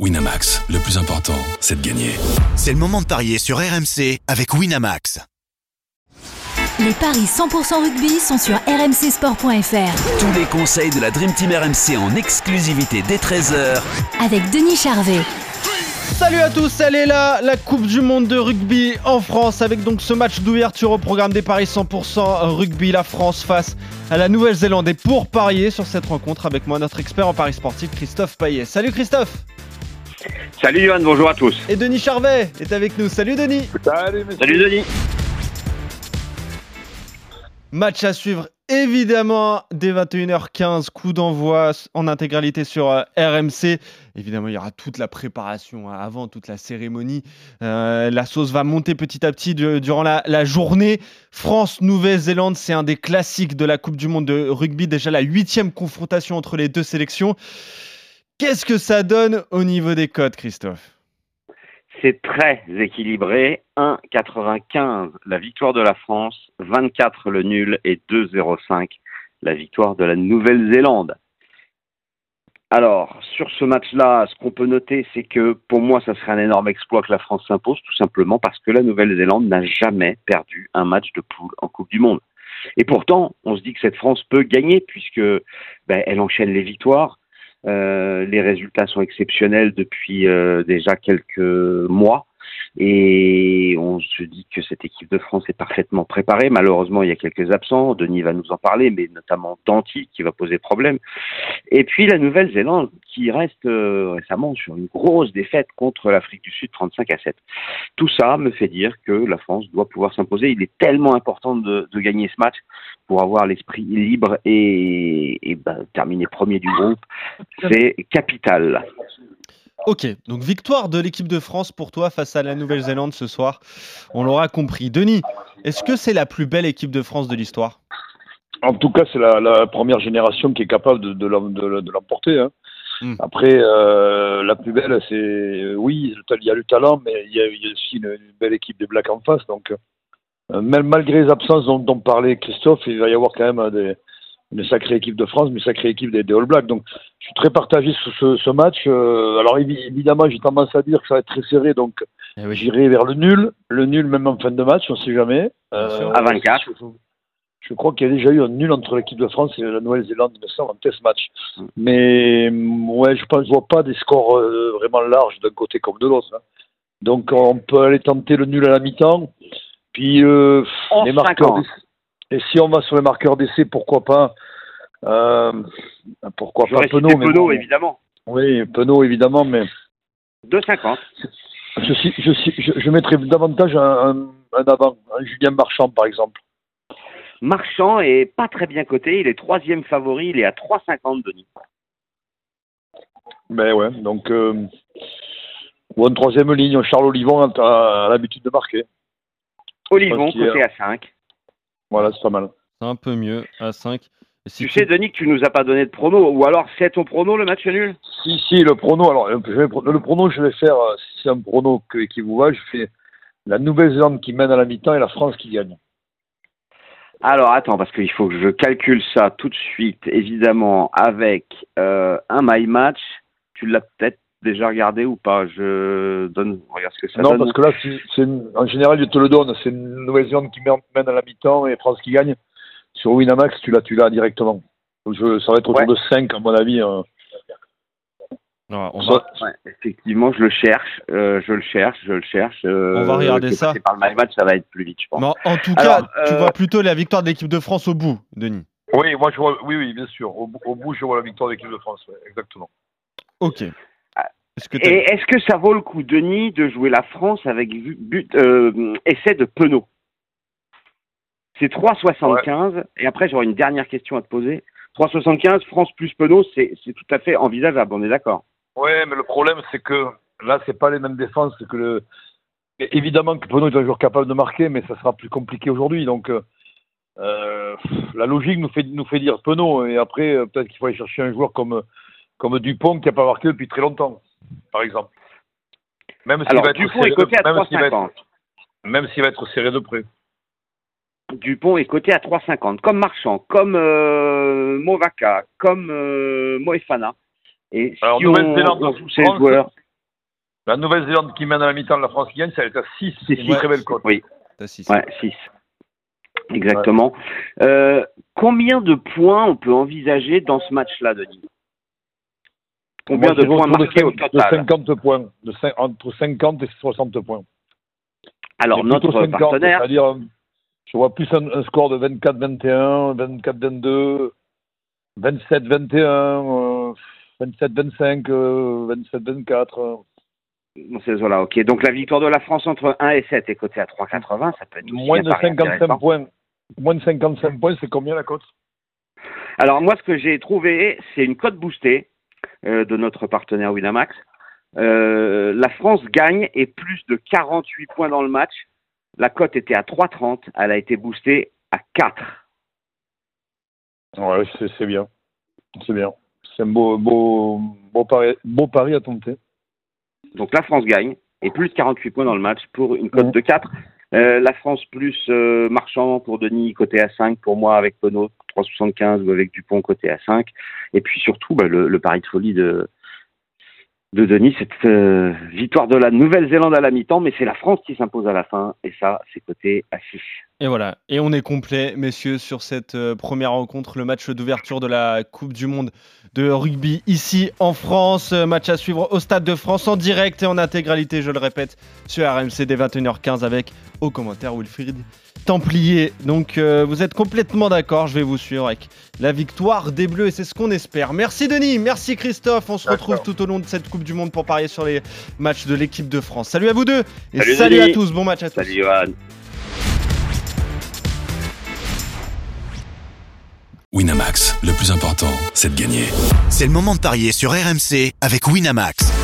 Winamax, le plus important, c'est de gagner. C'est le moment de parier sur RMC avec Winamax. Les paris 100% rugby sont sur rmcsport.fr. Tous les conseils de la Dream Team RMC en exclusivité dès 13h Avec Denis Charvet. Salut à tous, elle est là, la Coupe du Monde de rugby en France avec donc ce match d'ouverture au programme des paris 100% rugby, la France face à la Nouvelle-Zélande. Et pour parier sur cette rencontre avec moi, notre expert en paris sportif, Christophe Paillet. Salut Christophe Salut Johan, bonjour à tous. Et Denis Charvet est avec nous. Salut Denis Salut, Salut Denis Match à suivre évidemment dès 21h15, coup d'envoi en intégralité sur euh, RMC. Évidemment, il y aura toute la préparation hein, avant, toute la cérémonie. Euh, la sauce va monter petit à petit durant la, la journée. France-Nouvelle-Zélande, c'est un des classiques de la Coupe du Monde de rugby. Déjà la huitième confrontation entre les deux sélections. Qu'est-ce que ça donne au niveau des codes, Christophe? C'est très équilibré. 1,95 la victoire de la France, 24 le nul et 2,05 la victoire de la Nouvelle-Zélande. Alors, sur ce match-là, ce qu'on peut noter, c'est que pour moi, ça serait un énorme exploit que la France s'impose, tout simplement parce que la Nouvelle-Zélande n'a jamais perdu un match de poule en Coupe du Monde. Et pourtant, on se dit que cette France peut gagner puisque ben, elle enchaîne les victoires. Euh, les résultats sont exceptionnels depuis euh, déjà quelques mois. Et on se dit que cette équipe de France est parfaitement préparée. Malheureusement, il y a quelques absents. Denis va nous en parler, mais notamment Danti qui va poser problème. Et puis la Nouvelle-Zélande qui reste euh, récemment sur une grosse défaite contre l'Afrique du Sud 35 à 7. Tout ça me fait dire que la France doit pouvoir s'imposer. Il est tellement important de, gagner ce match pour avoir l'esprit libre et, ben, terminer premier du groupe. C'est capital. Ok, donc victoire de l'équipe de France pour toi face à la Nouvelle-Zélande ce soir. On l'aura compris. Denis, est-ce que c'est la plus belle équipe de France de l'histoire? En tout cas, c'est la, première génération qui est capable de, de, l'emporter. Hein. Hmm. Après, euh, la plus belle, c'est oui, il y a le talent, mais il y a, aussi une, belle équipe de Black en face. Donc, euh, même malgré les absences dont, dont, parlait Christophe, il va y avoir quand même des, une sacrée équipe de France, mais une sacrée équipe des, All Blacks. Donc, je suis très partagé sur ce, match. Euh, alors, évidemment, j'ai tendance à dire que ça va être très serré, donc eh j'irai vers le nul. Le nul, même en fin de match, on ne sait jamais. Euh, à 24. Je, crois qu'il y a déjà eu un nul entre l'équipe de France et la Nouvelle-Zélande, il me semble, en test match. Mm. Mais, ouais, je ne vois pas des scores euh, vraiment larges d'un côté comme de l'autre. Hein. Donc, on peut aller tenter le nul à la mi-temps. Puis, les marqueurs. Et si on va sur les marqueurs d'essai, pourquoi pas euh, Pourquoi pas Penaud, mais évidemment. Oui, Penaud, évidemment, mais. 2,50. Je, je, je, mettrais davantage un, avant, un Julien Marchand, par exemple. Marchand est pas très bien coté, il est troisième favori, il est à 3,50 Denis. Ben ouais, donc euh, ou en troisième ligne, Charles Olivon a, l'habitude de marquer. Olivon, côté à 5. Voilà, c'est pas mal. C'est un peu mieux à 5. tu, sais, Denis, que tu nous as pas donné de prono, ou alors c'est ton prono le match nul? Si, si, le prono, alors le prono, je vais faire, euh, si c'est un prono qui vous va, je fais la Nouvelle-Zélande qui mène à la mi-temps et la France qui gagne. Alors attends, parce qu'il faut que je calcule ça tout de suite, évidemment, avec euh, un my match. Tu l'as peut-être déjà regardé ou pas? Je donne, regarde ce que ça non, donne. Non, parce que là, c'est, en général, je te le donne. C'est une Nouvelle-Zélande qui mène à la mi-temps et France qui gagne. Sur Winamax, tu l'as, tu l'as directement. Je, ça va être autour de 5, à mon avis. Hein. effectivement, je le cherche, euh, je le cherche, je le cherche. Euh, on va regarder ça. Par le match, ça va être plus vite, je pense. en tout cas, tu euh, vois plutôt la victoire de l'équipe de France au bout, Denis. Oui, moi je vois, oui, oui, bien sûr. Au, bout, je vois la victoire de l'équipe de France, exactement. Ok. Et est-ce que ça vaut le coup, Denis, de jouer la France avec but, euh, essai de Penaud? C'est 3,75. Et après, j'aurai une dernière question à te poser. 3,75, France plus Penaud, c'est tout à fait envisageable, on est d'accord? Oui, mais le problème, c'est que là, c'est pas les mêmes défenses que le. Évidemment que Penaud est un joueur capable de marquer, mais ça sera plus compliqué aujourd'hui. Donc, euh, la logique nous fait, nous fait dire Penaud. Et après, euh, peut-être qu'il faut aller chercher un joueur comme, comme Dupont qui n'a pas marqué depuis très longtemps par exemple. Même s'il va être Dupont est coté à 3,50. Même s'il va être serré de près. Dupont est coté à 3,50, comme Marchand, comme euh, comme euh, Moefana. Et Alors, si on, on joue ces joueurs. La Nouvelle-Zélande qui mène à la mi-temps, la France qui gagne, ça va être à 6. C'est 6 très belle cote. Oui. T'as six. Ouais, 6. Exactement. Euh, combien de points on peut envisager dans ce match-là, Denis? Combien Moi, de points autour de marqués au cin- de total 50 points. De cin- entre 50 et 60 points. Alors, notre 50, partenaire, C'est-à-dire, euh, je vois plus un, un score de 24-21, 24-22, 27-21, euh, 27-25, euh, 27-24. euh. C'est- voilà, ok. Donc la victoire de la France entre 1 et 7 est cotée à 3,80. Ça peut être Moins de pari 55 intéressant. points. Moins de 55 points, c'est combien la cote? Alors moi, ce que j'ai trouvé, c'est une cote boostée euh, de notre partenaire Winamax. Euh, la France gagne et plus de 48 points dans le match. La cote était à 3,30. Elle a été boostée à 4. Ouais, c'est bien. C'est bien. C'est un beau, beau, beau, pari, beau pari à tenter. Donc la France gagne et plus de 48 points dans le match pour une cote Mhm. de 4. Euh, la France plus euh, Marchand pour Denis côté à 5 pour moi avec Penaud 3,75 ou avec Dupont côté à 5. Et puis surtout bah, le, pari de folie de, de Denis, cette euh, victoire de la Nouvelle-Zélande à la mi-temps, mais c'est la France qui s'impose à la fin et ça c'est côté à 6. Et voilà, et on est complet, messieurs, sur cette euh, première rencontre, le match d'ouverture de la Coupe du Monde de rugby ici en France. Euh, match à suivre au Stade de France en direct et en intégralité, je le répète, sur RMC dès 21h15 avec au commentaire Wilfried Templier. Donc euh, vous êtes complètement d'accord, je vais vous suivre avec la victoire des Bleus et c'est ce qu'on espère. Merci Denis, merci Christophe, on se retrouve tout au long de cette Coupe du Monde pour parier sur les matchs de l'équipe de France. Salut à vous deux et Salut, salut à tous, bon match à tous. Salut Johan. Winamax, le plus important, c'est de gagner. C'est le moment de parier sur RMC avec Winamax.